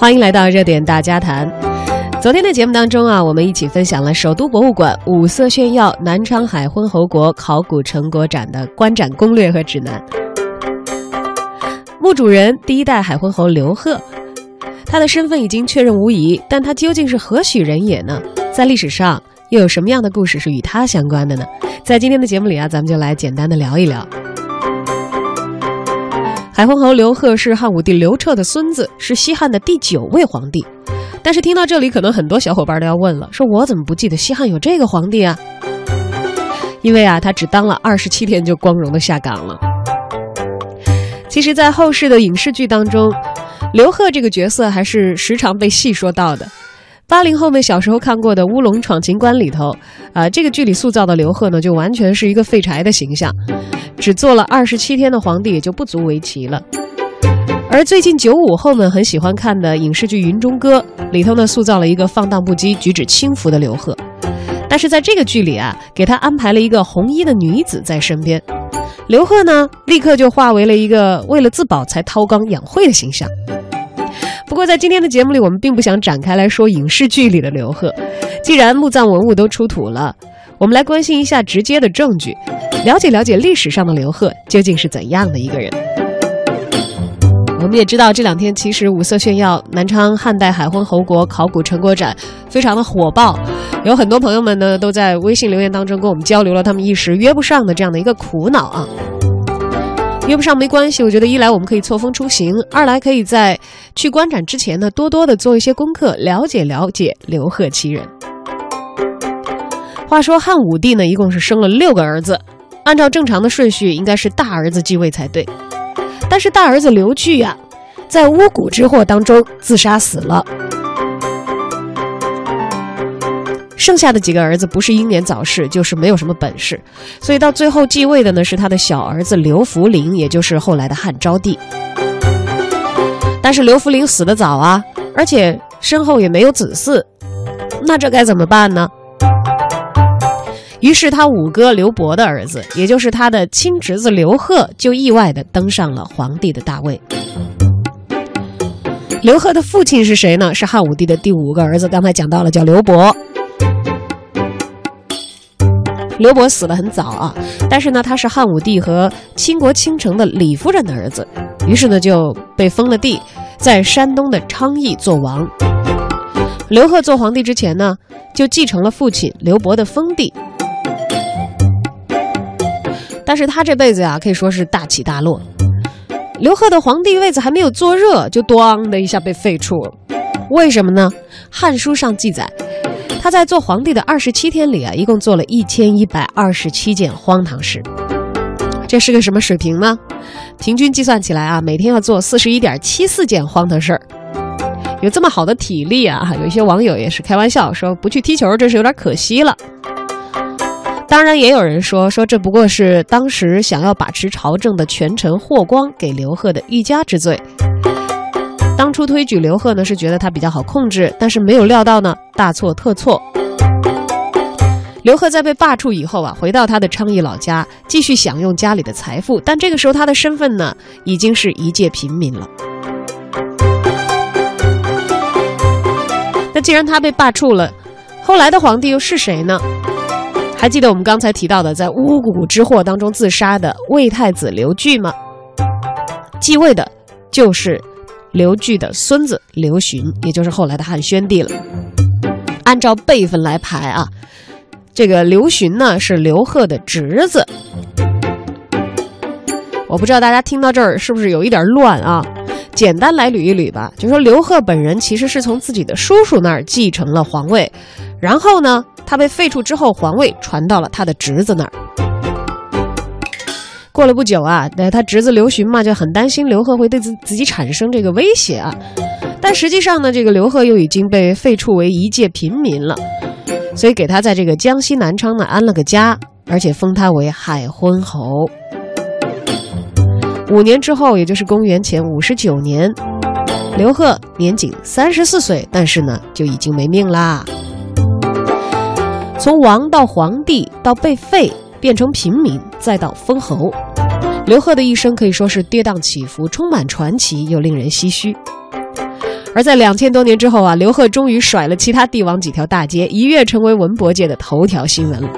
欢迎来到热点大家谈。昨天的节目当中啊，我们一起分享了首都博物馆五色炫耀南昌海昏侯国考古成果展的观展攻略和指南。墓主人第一代海昏侯刘贺，他的身份已经确认无疑，但他究竟是何许人也呢？在历史上又有什么样的故事是与他相关的呢？在今天的节目里啊，咱们就来简单的聊一聊。海昏侯刘贺是汉武帝刘彻的孙子，是西汉的第九位皇帝。但是听到这里，可能很多小伙伴都要问了：说我怎么不记得西汉有这个皇帝啊？因为啊，他只当了二十七天就光荣的下岗了。其实，在后世的影视剧当中，刘贺这个角色还是时常被细说到的。八零后们小时候看过的《乌龙闯情关》里头，啊，这个剧里塑造的刘贺呢，就完全是一个废柴的形象，只做了二十七天的皇帝也就不足为奇了。而最近九五后们很喜欢看的影视剧《云中歌》里头呢，塑造了一个放荡不羁、举止轻浮的刘贺，但是在这个剧里啊，给他安排了一个红衣的女子在身边，刘贺呢，立刻就化为了一个为了自保才韬光养晦的形象。不过，在今天的节目里，我们并不想展开来说影视剧里的刘贺。既然墓葬文物都出土了，我们来关心一下直接的证据，了解了解历史上的刘贺究竟是怎样的一个人。我们也知道，这两天其实五色炫耀南昌汉代海昏侯国考古成果展非常的火爆，有很多朋友们呢都在微信留言当中跟我们交流了他们一时约不上的这样的一个苦恼啊。约不上没关系，我觉得一来我们可以错峰出行，二来可以在去观展之前呢，多多的做一些功课，了解了解刘贺其人。话说汉武帝呢，一共是生了六个儿子，按照正常的顺序，应该是大儿子继位才对。但是大儿子刘据呀，在巫蛊之祸当中自杀死了。剩下的几个儿子不是英年早逝，就是没有什么本事，所以到最后继位的呢是他的小儿子刘弗陵，也就是后来的汉昭帝。但是刘弗陵死得早啊，而且身后也没有子嗣，那这该怎么办呢？于是他五哥刘伯的儿子，也就是他的亲侄子刘贺，就意外的登上了皇帝的大位。刘贺的父亲是谁呢？是汉武帝的第五个儿子，刚才讲到了，叫刘伯。刘伯死得很早啊，但是呢，他是汉武帝和倾国倾城的李夫人的儿子，于是呢就被封了地，在山东的昌邑做王。刘贺做皇帝之前呢，就继承了父亲刘伯的封地，但是他这辈子呀，可以说是大起大落。刘贺的皇帝位子还没有坐热，就咣的一下被废黜了。为什么呢？《汉书》上记载。他在做皇帝的二十七天里啊，一共做了一千一百二十七件荒唐事。这是个什么水平呢？平均计算起来啊，每天要做四十一点七四件荒唐事儿。有这么好的体力啊，有一些网友也是开玩笑说，不去踢球真是有点可惜了。当然，也有人说说这不过是当时想要把持朝政的权臣霍光给刘贺的欲加之罪。当初推举刘贺呢，是觉得他比较好控制，但是没有料到呢，大错特错。刘贺在被罢黜以后啊，回到他的昌邑老家，继续享用家里的财富，但这个时候他的身份呢，已经是一介平民了。那既然他被罢黜了，后来的皇帝又是谁呢？还记得我们刚才提到的在巫蛊之祸当中自杀的魏太子刘据吗？继位的，就是。刘据的孙子刘询，也就是后来的汉宣帝了。按照辈分来排啊，这个刘询呢是刘贺的侄子。我不知道大家听到这儿是不是有一点乱啊？简单来捋一捋吧，就说刘贺本人其实是从自己的叔叔那儿继承了皇位，然后呢，他被废黜之后，皇位传到了他的侄子那儿。过了不久啊，那他侄子刘询嘛就很担心刘贺会对自自己产生这个威胁啊。但实际上呢，这个刘贺又已经被废黜为一介平民了，所以给他在这个江西南昌呢安了个家，而且封他为海昏侯。五年之后，也就是公元前五十九年，刘贺年仅三十四岁，但是呢就已经没命啦。从王到皇帝到被废。变成平民，再到封侯，刘贺的一生可以说是跌宕起伏，充满传奇又令人唏嘘。而在两千多年之后啊，刘贺终于甩了其他帝王几条大街，一跃成为文博界的头条新闻了。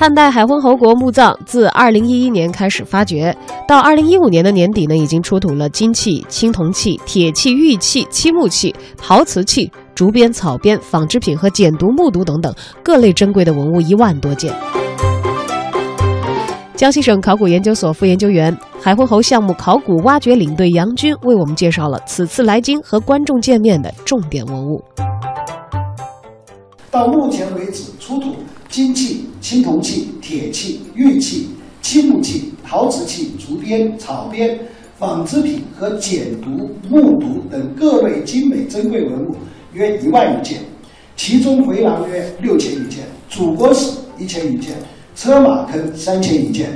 汉代海昏侯国墓葬自二零一一年开始发掘，到二零一五年的年底呢，已经出土了金器、青铜器、铁器、玉器、漆木器、陶瓷器、竹编、草编、纺织品和简牍、木牍等等各类珍贵的文物一万多件。江西省考古研究所副研究员、海昏侯项目考古挖掘领队杨军为我们介绍了此次来京和观众见面的重点文物。到目前为止，出土金器、青铜器、铁器、玉器、漆木器、陶瓷器、竹编、草编、纺织品和简牍、木牍等各类精美珍贵文物约一万余件，其中回廊约六千余件，主国史一千余件。车马坑三千余件，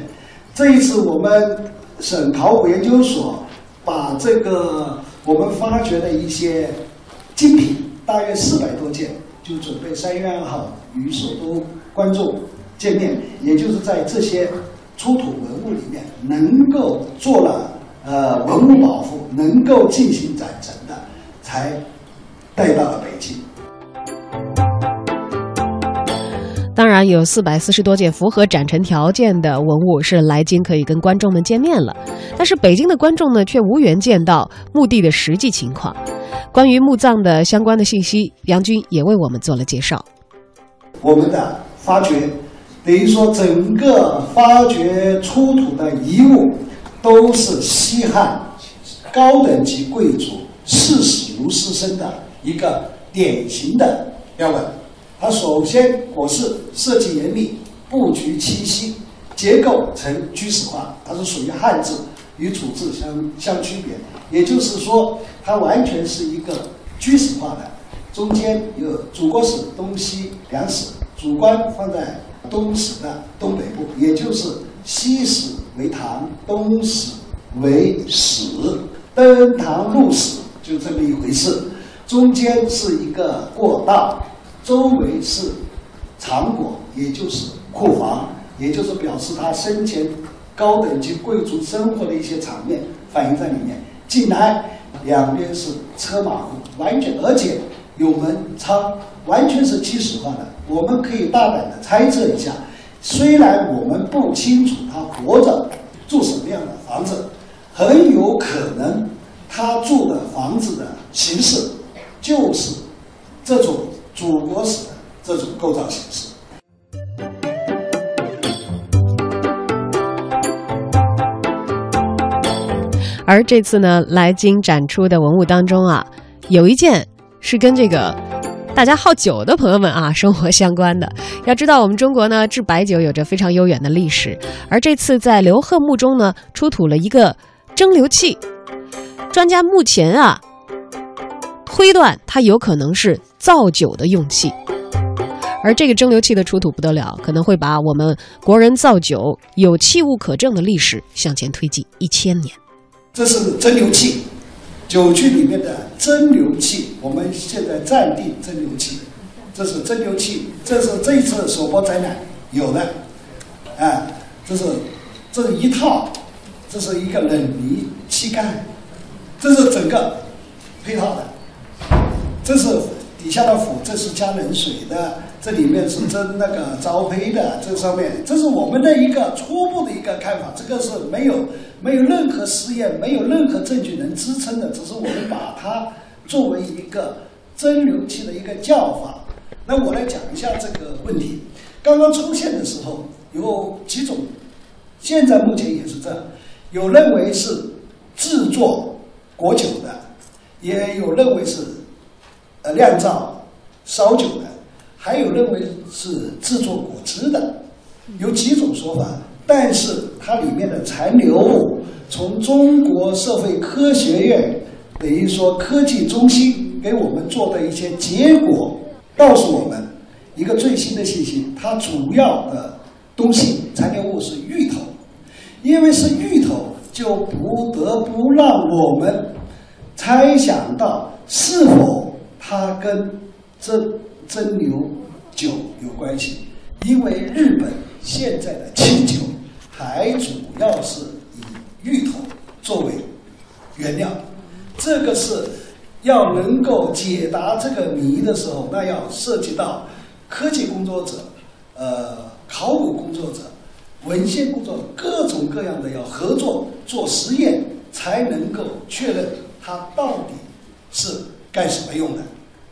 这一次我们省考古研究所把这个我们发掘的一些精品，大约四百多件，就准备三月二号与首都观众见面，也就是在这些出土文物里面能够做了呃文物保护，能够进行展陈的，才带到了北京。当然，有四百四十多件符合展陈条件的文物是来京可以跟观众们见面了。但是北京的观众呢，却无缘见到墓地的实际情况。关于墓葬的相关的信息，杨军也为我们做了介绍。我们的发掘，等于说整个发掘出土的遗物，都是西汉高等级贵族视死如死生的一个典型的标本。它首先果是设计严密，布局清晰，结构呈居室化，它是属于汉字，与楚字相相区别。也就是说，它完全是一个居室化的，中间有主国史东西两室，主棺放在东室的东北部，也就是西室为堂，东室为室，登堂入室就这么一回事。中间是一个过道。周围是长椁，也就是库房，也就是表示他生前高等级贵族生活的一些场面反映在里面。进来，两边是车马户，完全而且有门窗，完全是纪实化的。我们可以大胆的猜测一下，虽然我们不清楚他活着住什么样的房子，很有可能他住的房子的形式就是这种。祖国史的这种构造形式，而这次呢，来京展出的文物当中啊，有一件是跟这个大家好酒的朋友们啊生活相关的。要知道，我们中国呢制白酒有着非常悠远的历史，而这次在刘贺墓中呢出土了一个蒸馏器，专家目前啊。推断它有可能是造酒的用器，而这个蒸馏器的出土不得了，可能会把我们国人造酒有器物可证的历史向前推进一千年。这是蒸馏器，酒具里面的蒸馏器，我们现在暂定蒸馏器。这是蒸馏器，这是这一次首播展览有的，啊，这是这是一套，这是一个冷凝气盖，这是整个配套的。这是底下的釜，这是加冷水的，这里面是蒸那个糟胚的，这上面这是我们的一个初步的一个看法，这个是没有没有任何实验，没有任何证据能支撑的，只是我们把它作为一个蒸馏器的一个叫法。那我来讲一下这个问题。刚刚出现的时候有几种，现在目前也是这样，有认为是制作果酒的，也有认为是。呃，酿造烧酒的，还有认为是制作果汁的，有几种说法。但是它里面的残留物，从中国社会科学院等于说科技中心给我们做的一些结果，告诉我们一个最新的信息：它主要的东西残留物是芋头，因为是芋头，就不得不让我们猜想到是否。它跟这蒸馏酒有关系，因为日本现在的清酒还主要是以芋头作为原料，这个是要能够解答这个谜的时候，那要涉及到科技工作者、呃考古工作者、文献工作者各种各样的要合作做实验，才能够确认它到底是干什么用的。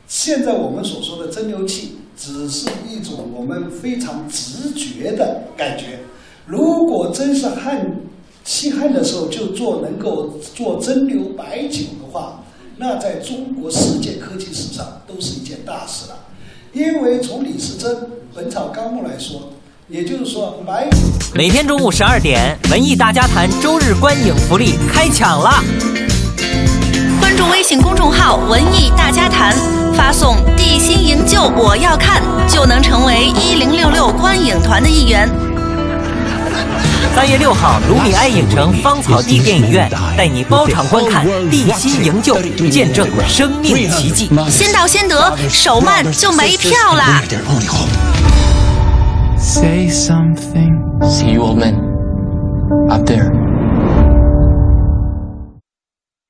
现在我们所说的蒸馏器，只是一种我们非常直觉的感觉。如果真是汉西汉的时候就做能够做蒸馏白酒的话，那在中国世界科技史上都是一件大事了。因为从李时珍《本草纲目》来说，也就是说白酒每天中午十二点，文艺大家谈周日观影福利开抢啦！微信公众号“文艺大家谈”，发送“地心营救我要看”，就能成为一零六六观影团的一员。三月六号，卢米埃影城芳草地电影院带你包场观看《地心营救》，见证生命奇迹。先到先得，手慢就没票啦！Say something. See you, old man. Up there.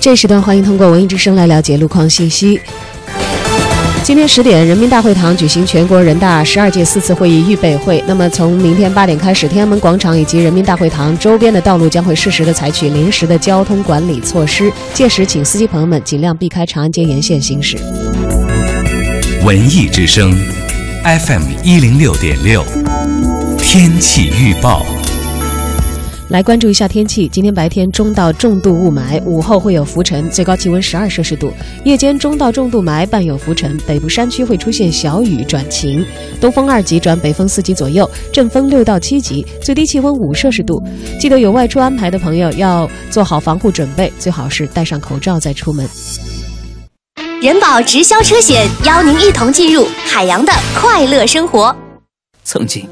这时段欢迎通过文艺之声来了解路况信息。今天十点，人民大会堂举行全国人大十二届四次会议预备会。那么，从明天八点开始，天安门广场以及人民大会堂周边的道路将会适时的采取临时的交通管理措施，届时请司机朋友们尽量避开长安街沿线行驶。文艺之声，FM 一零六点六，天气预报。来关注一下天气。今天白天中到重度雾霾，午后会有浮尘，最高气温十二摄氏度；夜间中到重度霾，伴有浮尘，北部山区会出现小雨转晴，东风二级转北风四级左右，阵风六到七级，最低气温五摄氏度。记得有外出安排的朋友要做好防护准备，最好是戴上口罩再出门。人保直销车险邀您一同进入海洋的快乐生活。曾经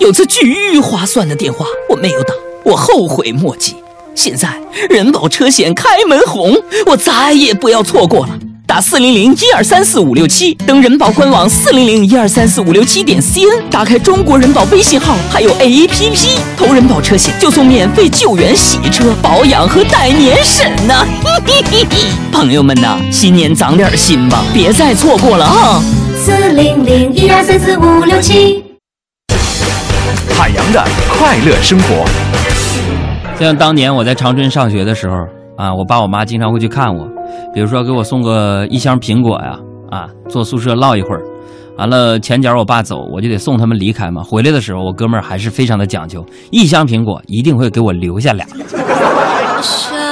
有次巨划算的电话，我没有打。我后悔莫及。现在人保车险开门红，我再也不要错过了。打四零零一二三四五六七，登人保官网四零零一二三四五六七点 cn，打开中国人保微信号，还有 APP，投人保车险就送免费救援、洗车、保养和带年审呢。朋友们呐，新年长点心吧，别再错过了啊！四零零一二三四五六七。海洋的快乐生活。像当年我在长春上学的时候啊，我爸我妈经常会去看我，比如说给我送个一箱苹果呀，啊，坐宿舍唠一会儿，完了前脚我爸走，我就得送他们离开嘛。回来的时候，我哥们儿还是非常的讲究，一箱苹果一定会给我留下俩。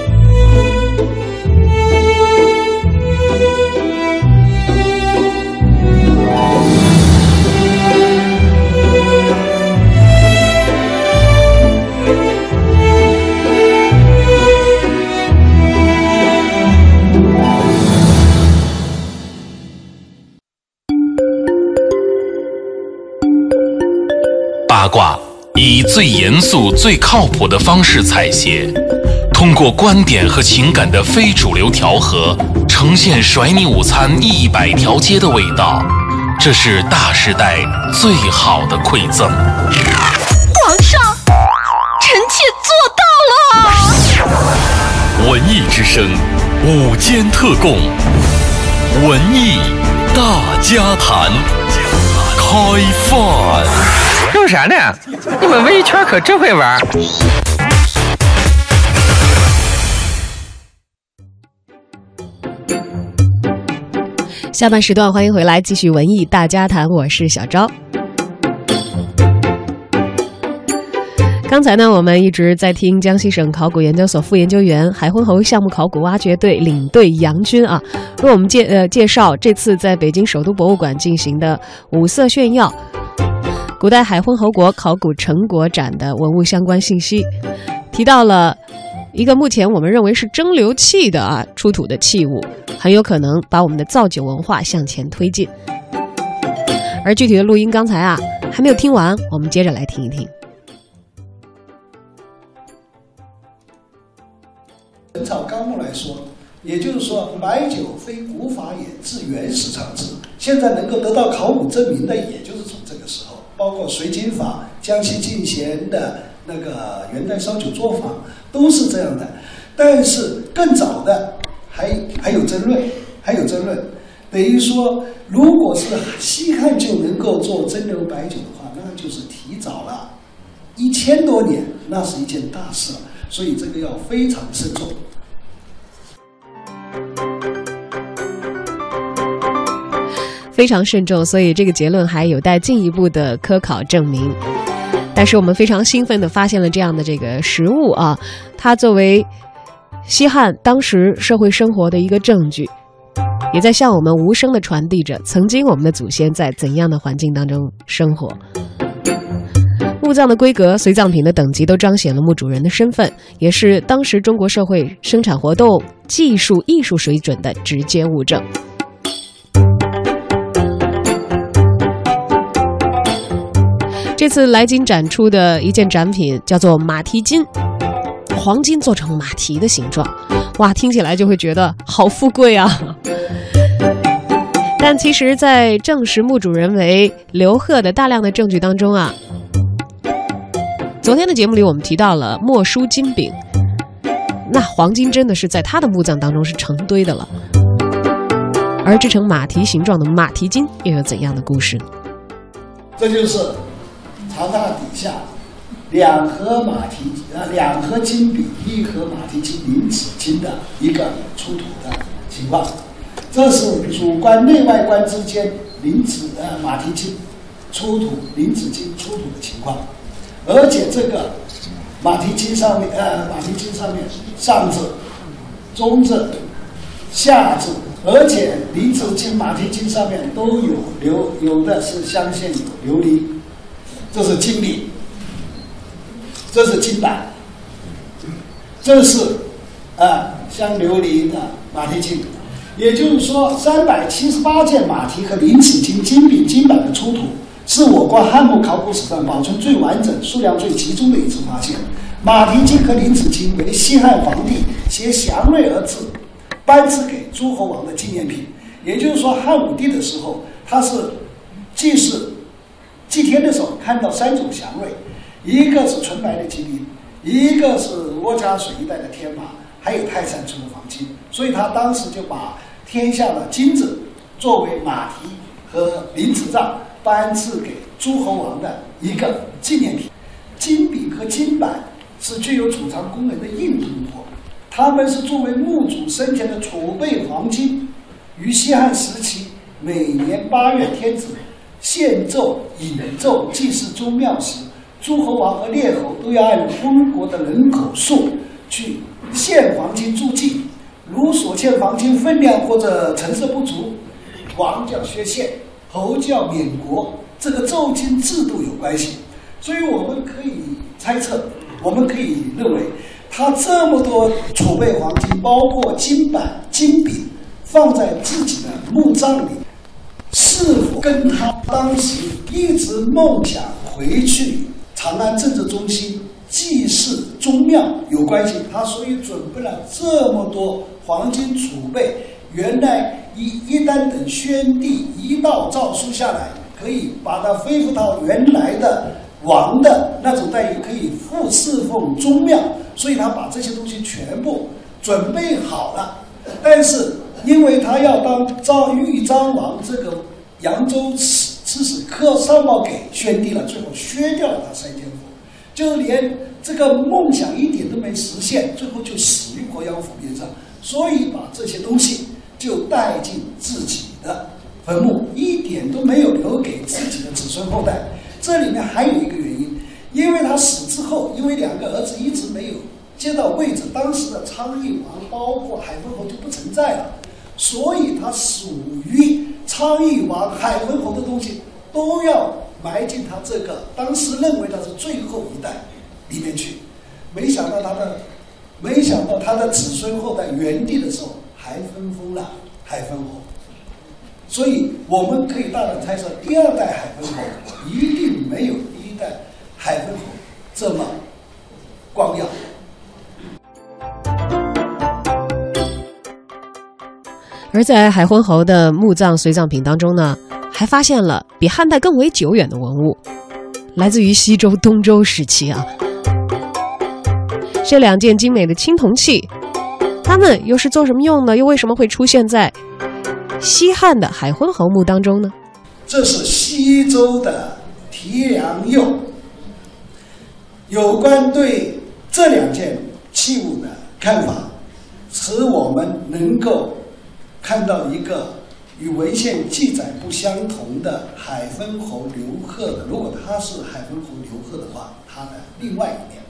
以最严肃、最靠谱的方式采写，通过观点和情感的非主流调和，呈现甩你午餐一百条街的味道。这是大时代最好的馈赠。皇上，臣妾做到了。文艺之声午间特供，文艺大家谈，开饭。弄啥呢？你们文艺圈可真会玩。下半时段欢迎回来，继续文艺大家谈，我是小昭。刚才呢，我们一直在听江西省考古研究所副研究员、海昏侯项目考古挖掘队领队杨军啊，为我们介呃介绍这次在北京首都博物馆进行的五色炫耀古代海昏侯国考古成果展的文物相关信息，提到了一个目前我们认为是蒸馏器的啊出土的器物，很有可能把我们的造酒文化向前推进。而具体的录音刚才啊还没有听完，我们接着来听一听。《本草纲目》来说，也就是说，买酒非古法也，自原始常制。现在能够得到考古证明的，也，包括水井法、江西进贤的那个元代烧酒作坊，都是这样的。但是更早的还还有争论，还有争论，等于说，如果是西汉就能够做蒸馏白酒的话，那就是提早了一千多年，那是一件大事了。所以这个要非常慎重。非常慎重，所以这个结论还有待进一步的科考证明。但是我们非常兴奋地发现了这样的这个实物啊，它作为西汉当时社会生活的一个证据，也在向我们无声地传递着曾经我们的祖先在怎样的环境当中生活。墓葬的规格、随葬品的等级都彰显了墓主人的身份，也是当时中国社会生产活动、技术、艺术水准的直接物证。这次来京展出的一件展品叫做马蹄金，黄金做成马蹄的形状，哇，听起来就会觉得好富贵啊！但其实，在证实墓主人为刘贺的大量的证据当中啊，昨天的节目里我们提到了墨书金饼，那黄金真的是在他的墓葬当中是成堆的了。而制成马蹄形状的马蹄金又有怎样的故事呢？这就是长大底下两盒马蹄呃两盒金饼，一盒马蹄金零纸金的一个出土的情况。这是主棺内外棺之间零纸呃马蹄金出土零纸金出土的情况，而且这个马蹄金上面呃马蹄金上面上字、中字、下字。而且离子金、马蹄金上面都有琉，有的是镶嵌有琉璃，这是金饼，这是金板，这是啊镶琉璃的马蹄金。也就是说，三百七十八件马蹄和零齿金、金饼、金板的出土，是我国汉墓考古史上保存最完整、数量最集中的一次发现。马蹄金和零齿金为西汉皇帝携祥瑞而制。颁赐给诸侯王的纪念品，也就是说，汉武帝的时候，他是祭祀祭天的时候看到三种祥瑞，一个是纯白的金银，一个是沃家水一带的天马，还有泰山出的黄金，所以他当时就把天下的金子作为马蹄和零齿杖颁赐给诸侯王的一个纪念品。金饼和金板是具有储藏功能的硬通货。他们是作为墓主生前的储备黄金，于西汉时期每年八月天子献奏引奏祭祀宗庙时，诸侯王和列侯都要按封国的人口数去献黄金助祭。如所献黄金分量或者成色不足，王叫削县，侯叫免国，这个奏金制度有关系。所以我们可以猜测，我们可以认为。他这么多储备黄金，包括金板、金饼，放在自己的墓葬里，跟他当时一直梦想回去长安政治中心祭祀宗庙有关系？他所以准备了这么多黄金储备。原来一一旦等宣帝一道诏书下来，可以把它恢复到原来的王的那种待遇，可以复侍奉宗庙。所以他把这些东西全部准备好了，但是因为他要当张豫章王这个扬州刺刺史，刻上报给宣帝了，最后削掉了他三千户，就连这个梦想一点都没实现，最后就死于鄱阳湖边上，所以把这些东西就带进自己的坟墓，一点都没有留给自己的子孙后代。这里面还有一个原因，因为他死之后，因为两个儿子一直没有接到位置，当时的昌邑王包括海昏侯就不存在了，所以他属于昌邑王、海昏侯的东西都要埋进他这个当时认为他是最后一代里面去。没想到他的，没想到他的子孙后代元帝的时候还分封了海昏侯。所以我们可以大胆猜测，第二代海昏侯一定没有第一代海昏侯这么光耀。而在海昏侯的墓葬随葬品当中呢，还发现了比汉代更为久远的文物，来自于西周、东周时期啊。这两件精美的青铜器，它们又是做什么用的？又为什么会出现在？西汉的海昏侯墓当中呢，这是西周的提梁釉。有关对这两件器物的看法，使我们能够看到一个与文献记载不相同的海昏侯刘贺的。如果他是海昏侯刘贺的话，他的另外一面，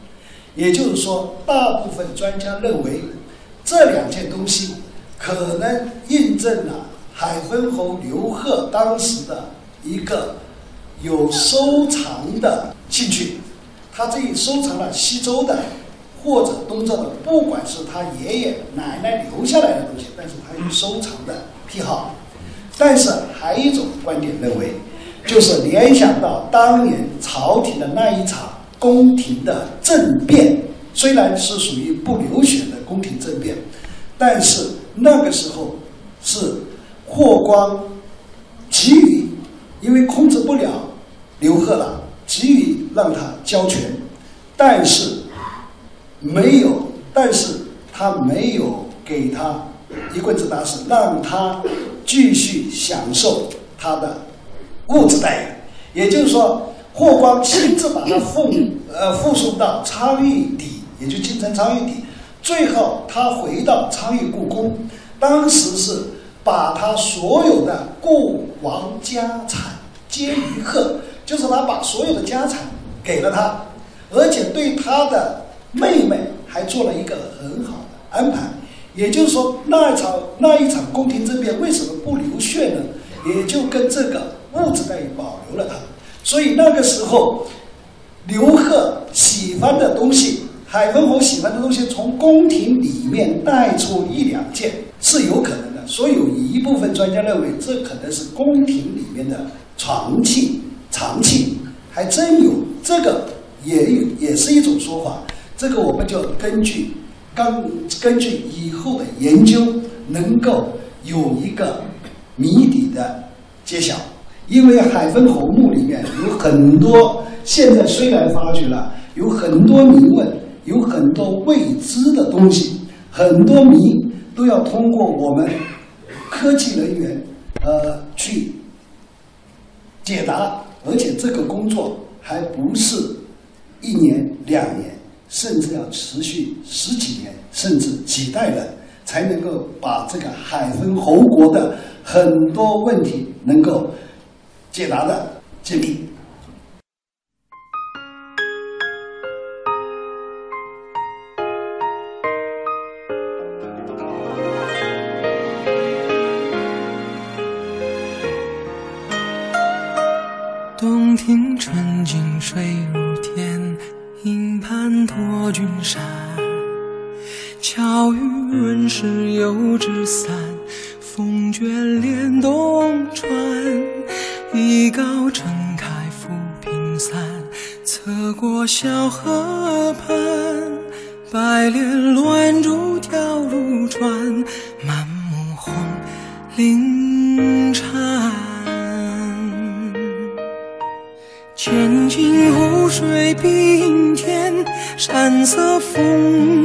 也就是说，大部分专家认为这两件东西可能印证了。海昏侯刘贺当时的一个有收藏的兴趣，他这里收藏了西周的或者东周的，不管是他爷爷奶奶留下来的东西，但是他有收藏的癖好。但是还有一种观点认为，就是联想到当年朝廷的那一场宫廷的政变，虽然是属于不流血的宫廷政变，但是那个时候是。霍光急于，因为控制不了刘贺了，急于让他交权，但是没有，但是他没有给他一棍子打死，让他继续享受他的物质待遇。也就是说，霍光亲自把他父母呃附送到昌邑邸，也就京城昌邑邸，最后他回到昌邑故宫，当时是。把他所有的过往家产皆于贺，就是他把所有的家产给了他，而且对他的妹妹还做了一个很好的安排。也就是说，那一场那一场宫廷政变为什么不流血呢？也就跟这个物质待遇保留了它。所以那个时候，刘贺喜欢的东西，海昏侯喜欢的东西，从宫廷里面带出一两件是有可能的。所以有一部分专家认为，这可能是宫廷里面的藏器、藏器，还真有这个，也有也是一种说法。这个我们就根据刚根据以后的研究，能够有一个谜底的揭晓。因为海昏侯墓里面有很多，现在虽然发掘了，有很多谜问，有很多未知的东西，很多谜都要通过我们。科技人员，呃，去解答，而且这个工作还不是一年两年，甚至要持续十几年，甚至几代人，才能够把这个海昏侯国的很多问题能够解答的解密。山色风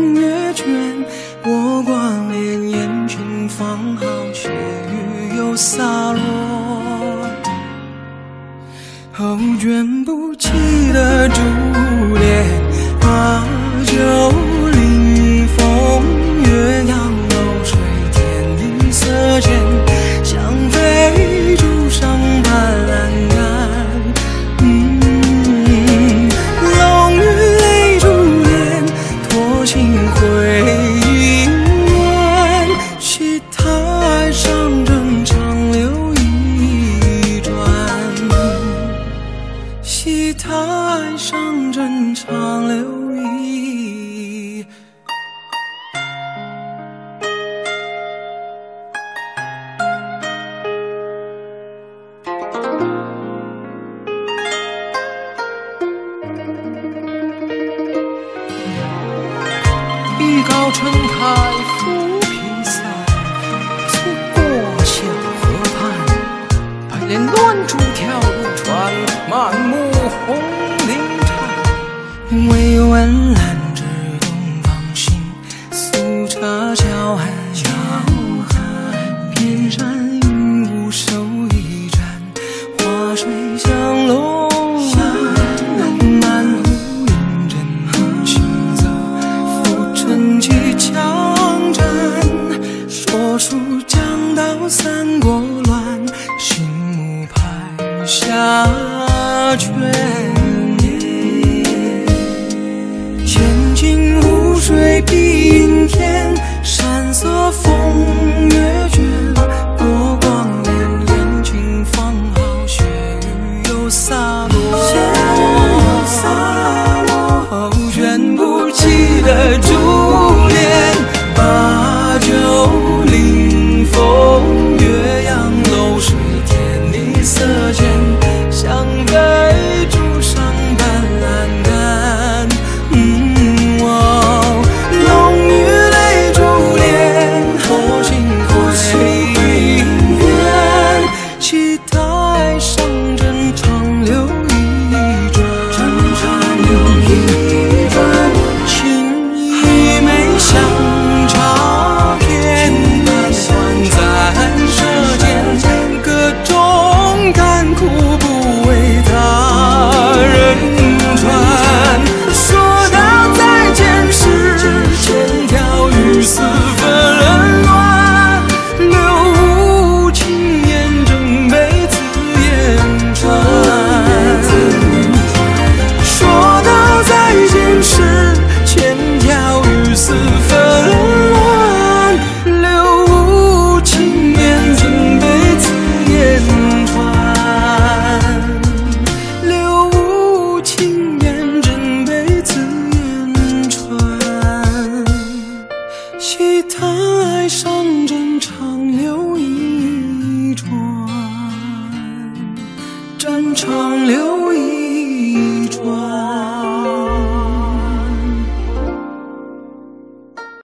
一